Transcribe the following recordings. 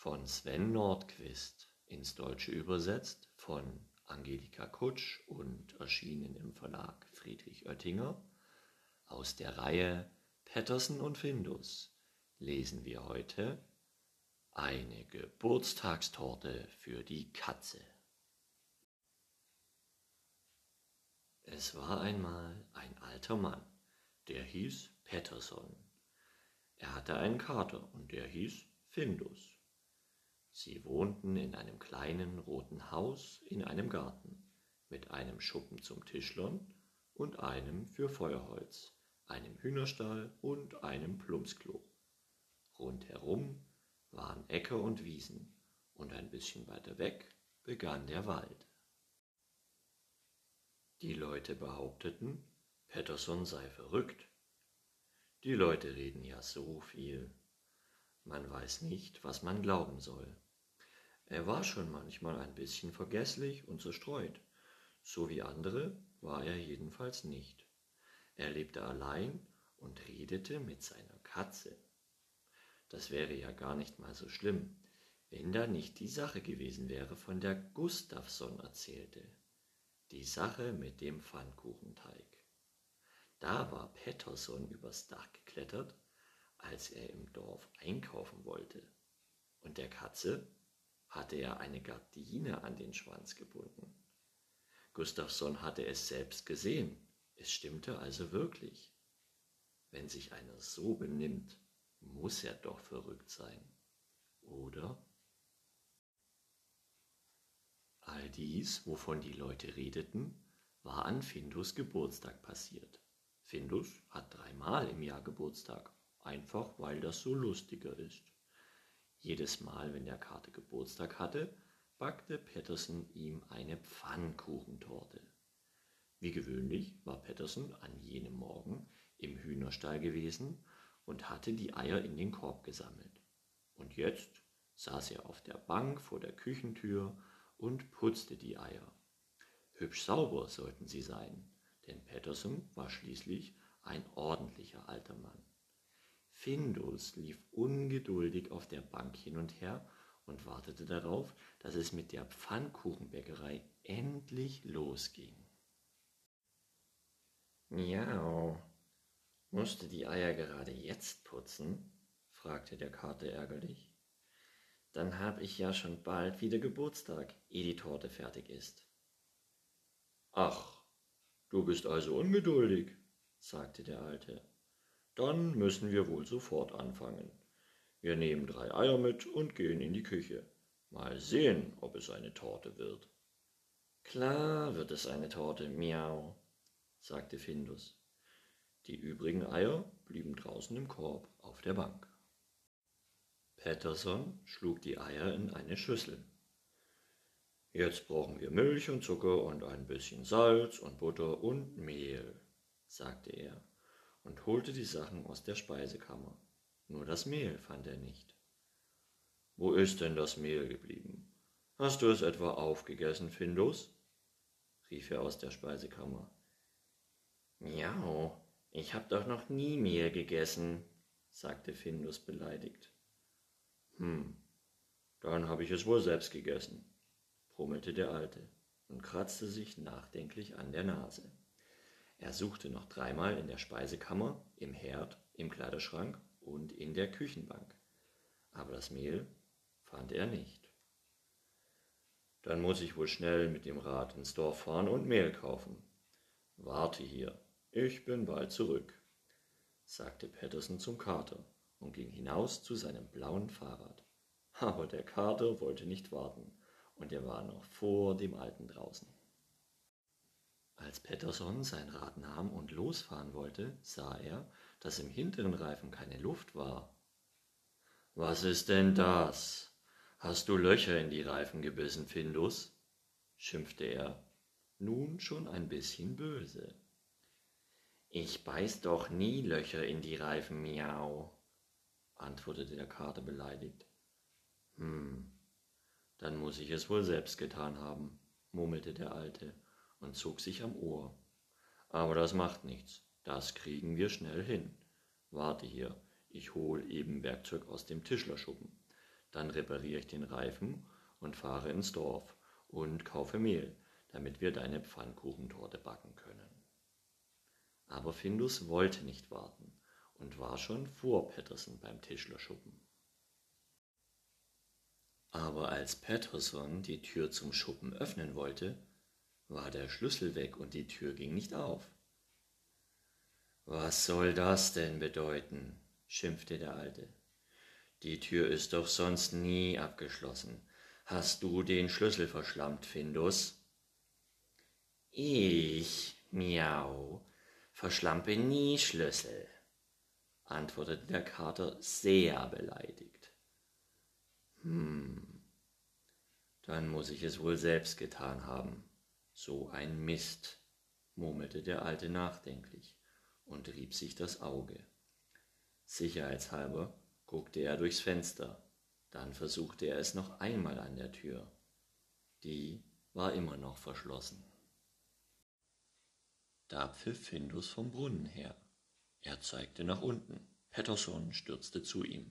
von Sven Nordquist ins Deutsche übersetzt von Angelika Kutsch und erschienen im Verlag Friedrich Oettinger. Aus der Reihe Patterson und Findus lesen wir heute eine Geburtstagstorte für die Katze. Es war einmal ein alter Mann, der hieß Patterson. Er hatte einen Kater und der hieß Findus. Sie wohnten in einem kleinen roten Haus in einem Garten mit einem Schuppen zum Tischlern und einem für Feuerholz, einem Hühnerstall und einem Plumpsklo. Rundherum waren Äcker und Wiesen und ein bisschen weiter weg begann der Wald. Die Leute behaupteten, Pettersson sei verrückt. Die Leute reden ja so viel. Man weiß nicht, was man glauben soll. Er war schon manchmal ein bisschen vergesslich und zerstreut. So wie andere war er jedenfalls nicht. Er lebte allein und redete mit seiner Katze. Das wäre ja gar nicht mal so schlimm, wenn da nicht die Sache gewesen wäre, von der Gustafsson erzählte. Die Sache mit dem Pfannkuchenteig. Da war Pettersson übers Dach geklettert als er im Dorf einkaufen wollte. Und der Katze hatte er eine Gardine an den Schwanz gebunden. Gustafsson hatte es selbst gesehen. Es stimmte also wirklich. Wenn sich einer so benimmt, muss er doch verrückt sein, oder? All dies, wovon die Leute redeten, war an Findus Geburtstag passiert. Findus hat dreimal im Jahr Geburtstag einfach weil das so lustiger ist. Jedes Mal, wenn der Kater Geburtstag hatte, backte Patterson ihm eine Pfannkuchentorte. Wie gewöhnlich war Patterson an jenem Morgen im Hühnerstall gewesen und hatte die Eier in den Korb gesammelt. Und jetzt saß er auf der Bank vor der Küchentür und putzte die Eier. Hübsch sauber sollten sie sein, denn Patterson war schließlich ein ordentlicher alter Mann. Findus lief ungeduldig auf der Bank hin und her und wartete darauf, dass es mit der Pfannkuchenbäckerei endlich losging. Miau, musste die Eier gerade jetzt putzen? fragte der Kater ärgerlich. Dann hab ich ja schon bald wieder Geburtstag, ehe die Torte fertig ist. Ach, du bist also ungeduldig, sagte der Alte. Dann müssen wir wohl sofort anfangen. Wir nehmen drei Eier mit und gehen in die Küche. Mal sehen, ob es eine Torte wird. Klar wird es eine Torte, miau, sagte Findus. Die übrigen Eier blieben draußen im Korb auf der Bank. Patterson schlug die Eier in eine Schüssel. Jetzt brauchen wir Milch und Zucker und ein bisschen Salz und Butter und Mehl, sagte er und holte die Sachen aus der Speisekammer. Nur das Mehl fand er nicht. Wo ist denn das Mehl geblieben? Hast du es etwa aufgegessen, Findus? rief er aus der Speisekammer. Miau, ich hab doch noch nie Mehl gegessen, sagte Findus beleidigt. Hm, dann hab ich es wohl selbst gegessen, brummelte der Alte und kratzte sich nachdenklich an der Nase. Er suchte noch dreimal in der Speisekammer, im Herd, im Kleiderschrank und in der Küchenbank. Aber das Mehl fand er nicht. Dann muss ich wohl schnell mit dem Rad ins Dorf fahren und Mehl kaufen. Warte hier, ich bin bald zurück, sagte Patterson zum Kater und ging hinaus zu seinem blauen Fahrrad. Aber der Kater wollte nicht warten, und er war noch vor dem Alten draußen. Als Pettersson sein Rad nahm und losfahren wollte, sah er, dass im hinteren Reifen keine Luft war. Was ist denn das? Hast du Löcher in die Reifen gebissen, Findus? schimpfte er, nun schon ein bisschen böse. Ich beiß doch nie Löcher in die Reifen, miau, antwortete der Kater beleidigt. Hm, dann muss ich es wohl selbst getan haben, murmelte der Alte und zog sich am Ohr. Aber das macht nichts, das kriegen wir schnell hin. Warte hier, ich hol eben Werkzeug aus dem Tischlerschuppen. Dann repariere ich den Reifen und fahre ins Dorf und kaufe Mehl, damit wir deine Pfannkuchentorte backen können. Aber Findus wollte nicht warten und war schon vor Petterson beim Tischlerschuppen. Aber als Patterson die Tür zum Schuppen öffnen wollte, war der Schlüssel weg und die Tür ging nicht auf. Was soll das denn bedeuten? schimpfte der Alte. Die Tür ist doch sonst nie abgeschlossen. Hast du den Schlüssel verschlammt, Findus? Ich, miau, verschlampe nie Schlüssel, antwortete der Kater sehr beleidigt. Hm, dann muss ich es wohl selbst getan haben. So ein Mist, murmelte der Alte nachdenklich und rieb sich das Auge. Sicherheitshalber guckte er durchs Fenster, dann versuchte er es noch einmal an der Tür. Die war immer noch verschlossen. Da pfiff Findus vom Brunnen her. Er zeigte nach unten. Pettersson stürzte zu ihm.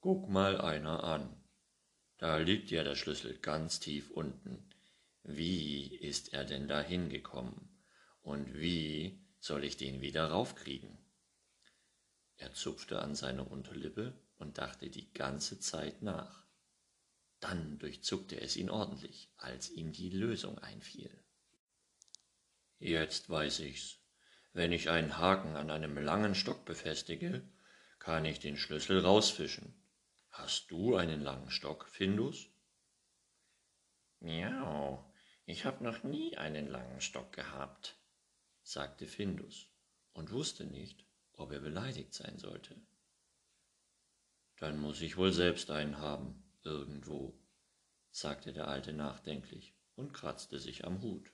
Guck mal einer an. Da liegt ja der Schlüssel ganz tief unten. Wie ist er denn da hingekommen? Und wie soll ich den wieder raufkriegen? Er zupfte an seiner Unterlippe und dachte die ganze Zeit nach. Dann durchzuckte es ihn ordentlich, als ihm die Lösung einfiel. Jetzt weiß ich's. Wenn ich einen Haken an einem langen Stock befestige, kann ich den Schlüssel rausfischen. Hast du einen langen Stock, Findus? Miau, ich hab noch nie einen langen Stock gehabt, sagte Findus und wusste nicht, ob er beleidigt sein sollte. Dann muss ich wohl selbst einen haben, irgendwo, sagte der Alte nachdenklich und kratzte sich am Hut.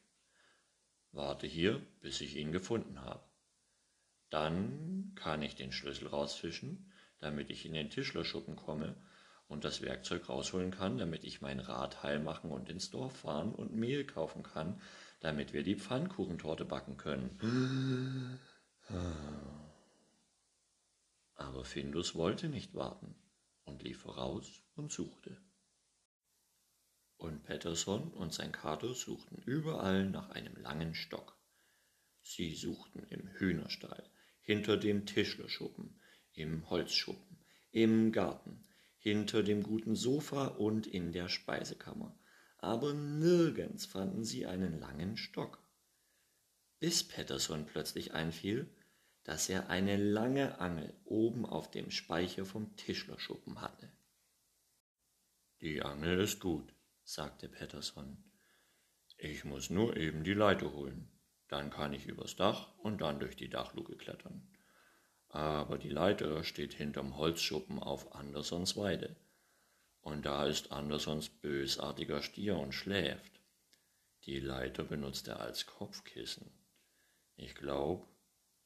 Warte hier, bis ich ihn gefunden habe. Dann kann ich den Schlüssel rausfischen, damit ich in den Tischlerschuppen komme und das Werkzeug rausholen kann, damit ich mein Rad heil machen und ins Dorf fahren und Mehl kaufen kann, damit wir die Pfannkuchentorte backen können. Aber Findus wollte nicht warten und lief voraus und suchte. Und Pettersson und sein Kater suchten überall nach einem langen Stock. Sie suchten im Hühnerstall, hinter dem Tischlerschuppen, im Holzschuppen, im Garten, hinter dem guten Sofa und in der Speisekammer, aber nirgends fanden sie einen langen Stock. Bis Pettersson plötzlich einfiel, dass er eine lange Angel oben auf dem Speicher vom Tischlerschuppen hatte. Die Angel ist gut, sagte Pettersson. Ich muss nur eben die Leiter holen. Dann kann ich übers Dach und dann durch die Dachluke klettern. Aber die Leiter steht hinterm Holzschuppen auf Andersons Weide und da ist Andersons bösartiger Stier und schläft. Die Leiter benutzt er als Kopfkissen. Ich glaub,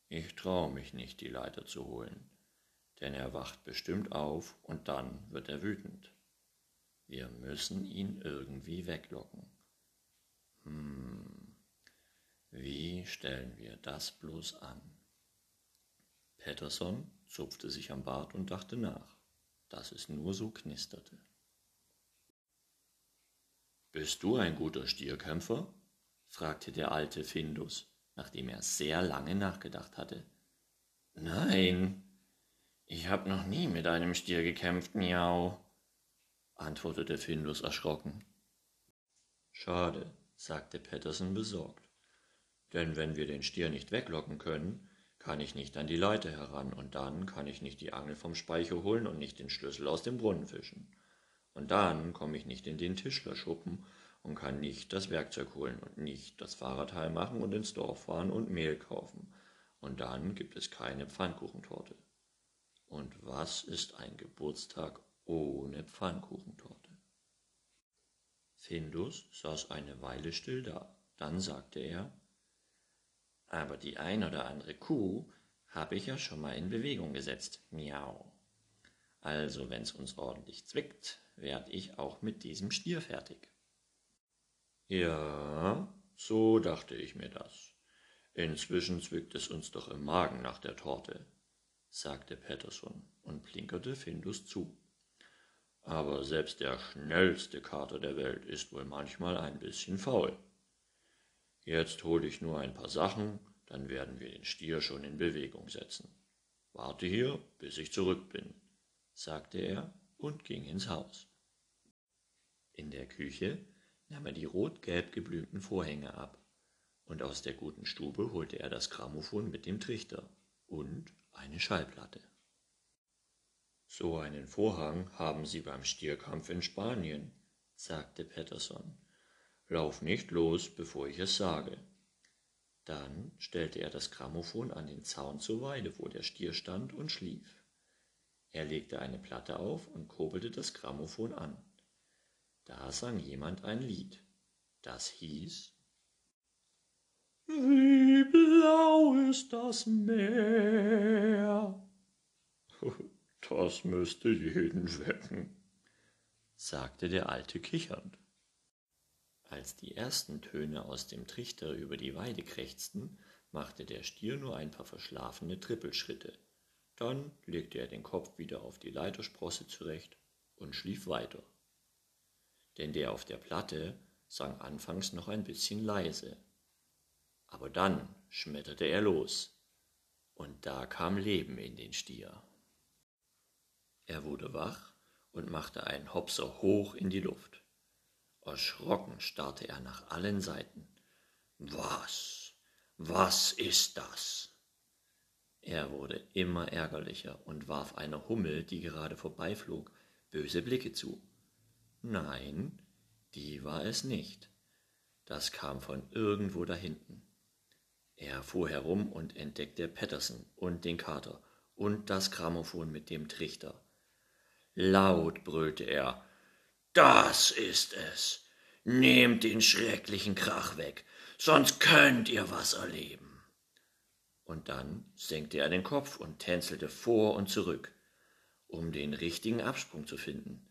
ich trau mich nicht, die Leiter zu holen, denn er wacht bestimmt auf und dann wird er wütend. Wir müssen ihn irgendwie weglocken. Hm, wie stellen wir das bloß an? Pettersson zupfte sich am Bart und dachte nach, dass es nur so knisterte. Bist du ein guter Stierkämpfer? fragte der alte Findus, nachdem er sehr lange nachgedacht hatte. Nein, ich hab noch nie mit einem Stier gekämpft, miau, antwortete Findus erschrocken. Schade, sagte Patterson besorgt, denn wenn wir den Stier nicht weglocken können, kann ich nicht an die Leiter heran, und dann kann ich nicht die Angel vom Speicher holen und nicht den Schlüssel aus dem Brunnen fischen. Und dann komme ich nicht in den Tischlerschuppen und kann nicht das Werkzeug holen und nicht das Fahrrad heil machen und ins Dorf fahren und Mehl kaufen. Und dann gibt es keine Pfannkuchentorte. Und was ist ein Geburtstag ohne Pfannkuchentorte? Findus saß eine Weile still da. Dann sagte er, aber die ein oder andere Kuh habe ich ja schon mal in Bewegung gesetzt. Miau. Also, wenn's uns ordentlich zwickt, werd ich auch mit diesem Stier fertig. Ja, so dachte ich mir das. Inzwischen zwickt es uns doch im Magen nach der Torte, sagte Pettersson und plinkerte Findus zu. aber selbst der schnellste Kater der Welt ist wohl manchmal ein bisschen faul. Jetzt hole ich nur ein paar Sachen, dann werden wir den Stier schon in Bewegung setzen. Warte hier, bis ich zurück bin, sagte er und ging ins Haus. In der Küche nahm er die rot-gelb geblümten Vorhänge ab, und aus der guten Stube holte er das Grammophon mit dem Trichter und eine Schallplatte. So einen Vorhang haben sie beim Stierkampf in Spanien, sagte Patterson. Lauf nicht los, bevor ich es sage. Dann stellte er das Grammophon an den Zaun zur Weide, wo der Stier stand und schlief. Er legte eine Platte auf und kurbelte das Grammophon an. Da sang jemand ein Lied. Das hieß Wie blau ist das Meer. Das müsste jeden wecken, sagte der Alte kichernd. Als die ersten Töne aus dem Trichter über die Weide krächzten, machte der Stier nur ein paar verschlafene Trippelschritte. Dann legte er den Kopf wieder auf die Leitersprosse zurecht und schlief weiter. Denn der auf der Platte sang anfangs noch ein bisschen leise. Aber dann schmetterte er los, und da kam Leben in den Stier. Er wurde wach und machte einen Hopser hoch in die Luft. Erschrocken starrte er nach allen Seiten. Was? Was ist das? Er wurde immer ärgerlicher und warf einer Hummel, die gerade vorbeiflog, böse Blicke zu. Nein, die war es nicht. Das kam von irgendwo dahinten. Er fuhr herum und entdeckte Patterson und den Kater und das Grammophon mit dem Trichter. Laut brüllte er das ist es. Nehmt den schrecklichen Krach weg, sonst könnt ihr was erleben. Und dann senkte er den Kopf und tänzelte vor und zurück, um den richtigen Absprung zu finden.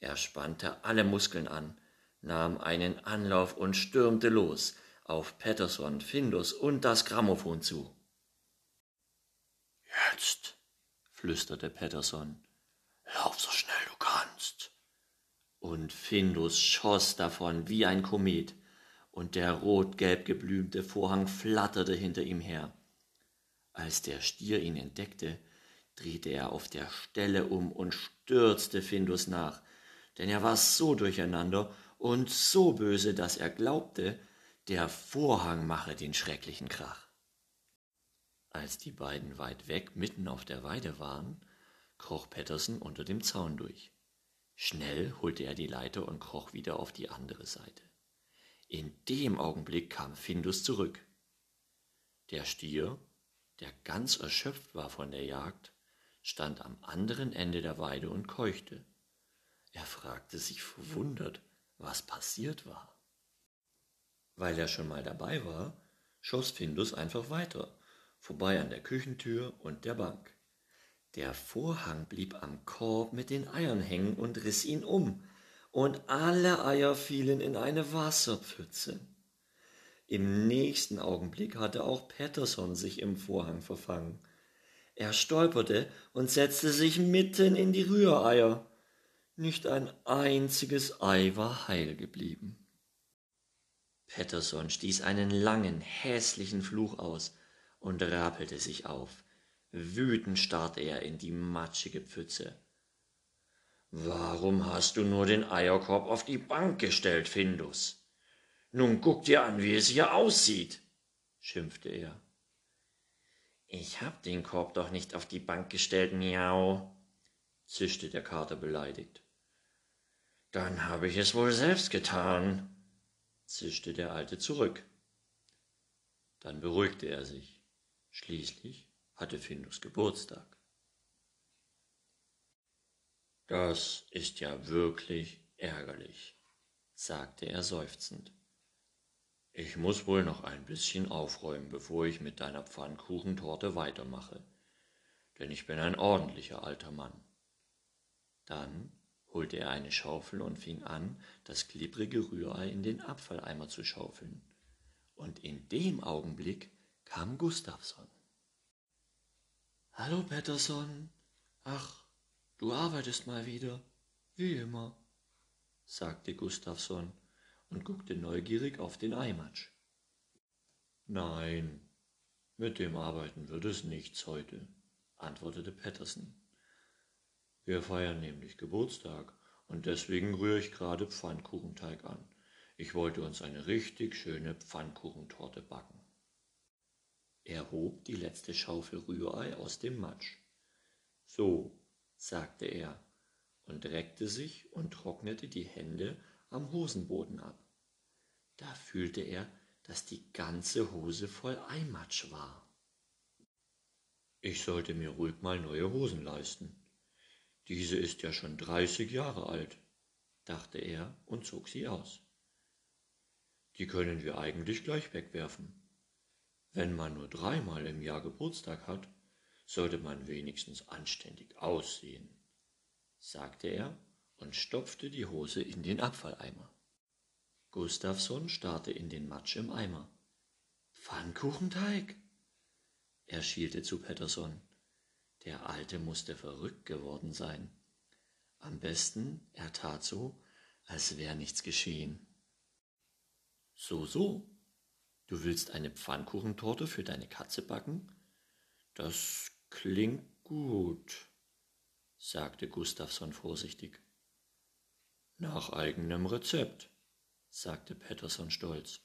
Er spannte alle Muskeln an, nahm einen Anlauf und stürmte los auf Patterson, Findus und das Grammophon zu. Jetzt, flüsterte Patterson, lauf so schnell und Findus schoss davon wie ein Komet, und der rot-gelb geblümte Vorhang flatterte hinter ihm her. Als der Stier ihn entdeckte, drehte er auf der Stelle um und stürzte Findus nach, denn er war so durcheinander und so böse, dass er glaubte, der Vorhang mache den schrecklichen Krach. Als die beiden weit weg mitten auf der Weide waren, kroch Pettersen unter dem Zaun durch. Schnell holte er die Leiter und kroch wieder auf die andere Seite. In dem Augenblick kam Findus zurück. Der Stier, der ganz erschöpft war von der Jagd, stand am anderen Ende der Weide und keuchte. Er fragte sich verwundert, was passiert war. Weil er schon mal dabei war, schoss Findus einfach weiter, vorbei an der Küchentür und der Bank. Der Vorhang blieb am Korb mit den Eiern hängen und riss ihn um, und alle Eier fielen in eine Wasserpfütze. Im nächsten Augenblick hatte auch Patterson sich im Vorhang verfangen. Er stolperte und setzte sich mitten in die Rühreier. Nicht ein einziges Ei war heil geblieben. Patterson stieß einen langen, hässlichen Fluch aus und rapelte sich auf. Wütend starrte er in die matschige Pfütze. Warum hast du nur den Eierkorb auf die Bank gestellt, Findus? Nun guck dir an, wie es hier aussieht, schimpfte er. Ich hab den Korb doch nicht auf die Bank gestellt, miau, zischte der Kater beleidigt. Dann habe ich es wohl selbst getan, zischte der Alte zurück. Dann beruhigte er sich. Schließlich hatte Findus Geburtstag. Das ist ja wirklich ärgerlich, sagte er seufzend. Ich muss wohl noch ein bisschen aufräumen, bevor ich mit deiner Pfannkuchentorte weitermache, denn ich bin ein ordentlicher alter Mann. Dann holte er eine Schaufel und fing an, das klipprige Rührei in den Abfalleimer zu schaufeln. Und in dem Augenblick kam Gustavson. Hallo, Patterson. Ach, du arbeitest mal wieder, Wie immer, sagte Gustavsson und guckte neugierig auf den Eimatsch. Nein, mit dem Arbeiten wird es nichts heute, antwortete Pettersen. Wir feiern nämlich Geburtstag und deswegen rühre ich gerade Pfannkuchenteig an. Ich wollte uns eine richtig schöne Pfannkuchentorte backen. Er hob die letzte Schaufel Rührei aus dem Matsch. So, sagte er und reckte sich und trocknete die Hände am Hosenboden ab. Da fühlte er, dass die ganze Hose voll Eimatsch war. Ich sollte mir ruhig mal neue Hosen leisten. Diese ist ja schon dreißig Jahre alt, dachte er und zog sie aus. Die können wir eigentlich gleich wegwerfen. Wenn man nur dreimal im Jahr Geburtstag hat, sollte man wenigstens anständig aussehen, sagte er und stopfte die Hose in den Abfalleimer. Gustavsson starrte in den Matsch im Eimer. Pfannkuchenteig? Er schielte zu Pettersson. Der Alte musste verrückt geworden sein. Am besten, er tat so, als wär nichts geschehen. So, so. Du willst eine Pfannkuchentorte für deine Katze backen? Das klingt gut, sagte Gustavsson vorsichtig. Nach eigenem Rezept sagte Pettersson stolz.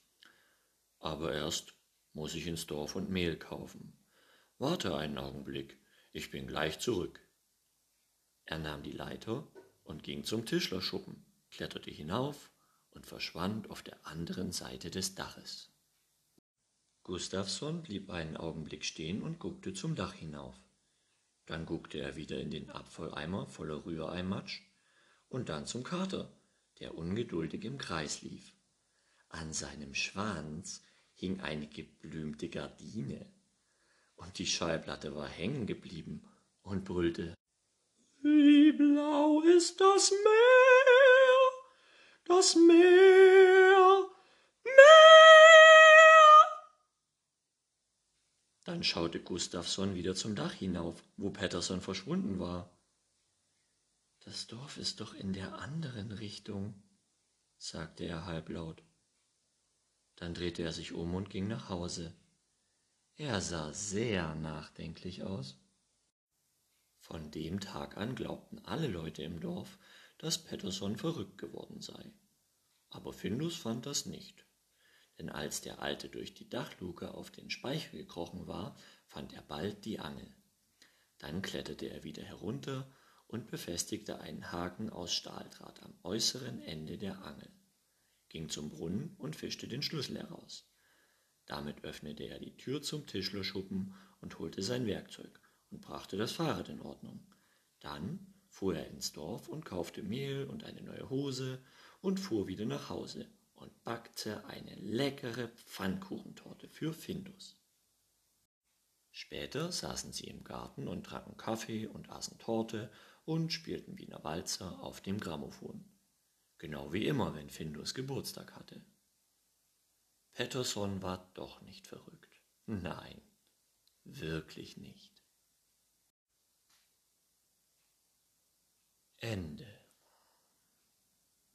Aber erst muss ich ins Dorf und Mehl kaufen. Warte einen Augenblick, ich bin gleich zurück. Er nahm die Leiter und ging zum Tischlerschuppen, kletterte hinauf und verschwand auf der anderen Seite des Daches. Gustavsson blieb einen Augenblick stehen und guckte zum Dach hinauf. Dann guckte er wieder in den Abfalleimer voller Rühreimatsch und dann zum Kater, der ungeduldig im Kreis lief. An seinem Schwanz hing eine geblümte Gardine, und die Schallplatte war hängen geblieben und brüllte Wie blau ist das Meer, das Meer. Dann schaute Gustavsson wieder zum Dach hinauf, wo Pettersson verschwunden war. Das Dorf ist doch in der anderen Richtung, sagte er halblaut. Dann drehte er sich um und ging nach Hause. Er sah sehr nachdenklich aus. Von dem Tag an glaubten alle Leute im Dorf, dass Pettersson verrückt geworden sei. Aber Findus fand das nicht. Denn als der Alte durch die Dachluke auf den Speicher gekrochen war, fand er bald die Angel. Dann kletterte er wieder herunter und befestigte einen Haken aus Stahldraht am äußeren Ende der Angel, ging zum Brunnen und fischte den Schlüssel heraus. Damit öffnete er die Tür zum Tischlerschuppen und holte sein Werkzeug und brachte das Fahrrad in Ordnung. Dann fuhr er ins Dorf und kaufte Mehl und eine neue Hose und fuhr wieder nach Hause und backte eine leckere Pfannkuchentorte für Findus. Später saßen sie im Garten und tranken Kaffee und aßen Torte und spielten Wiener Walzer auf dem Grammophon. Genau wie immer, wenn Findus Geburtstag hatte. Pettersson war doch nicht verrückt. Nein, wirklich nicht. Ende.